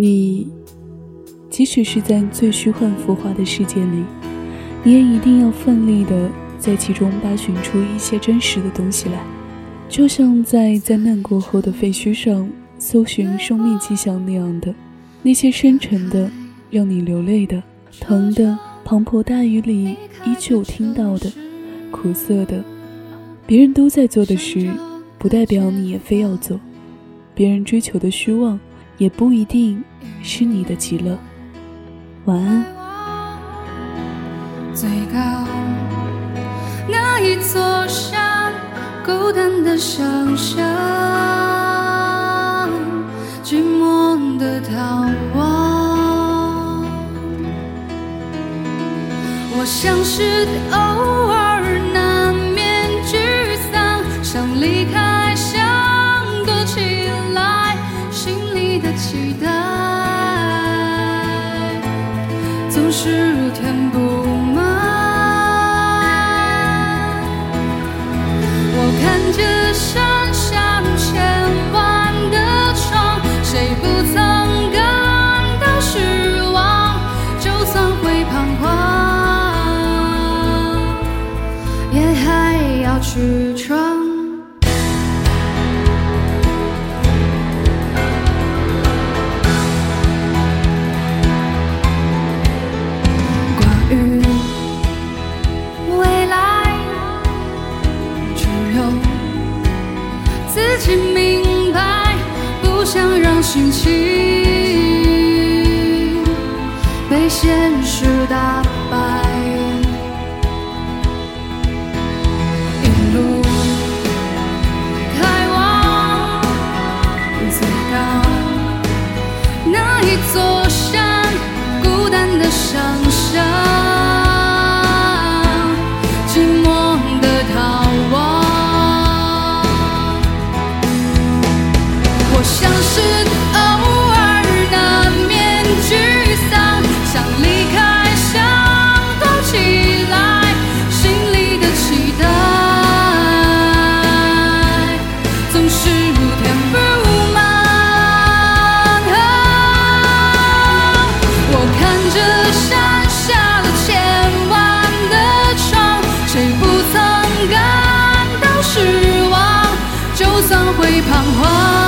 你即使是在最虚幻浮华的世界里，你也一定要奋力的在其中扒寻出一些真实的东西来，就像在灾难过后的废墟上搜寻生命迹象那样的，那些深沉的、让你流泪的、疼的、滂沱大雨里依旧听到的、苦涩的，别人都在做的事，不代表你也非要做。别人追求的虚妄，也不一定是你的极乐。晚安。最高那一座山，孤单的想象，寂寞的逃亡。我像是期待总是填不满。我看着山上千万的窗，谁不曾感到失望？就算会彷徨，也还要去闯。心情被现实打最彷徨。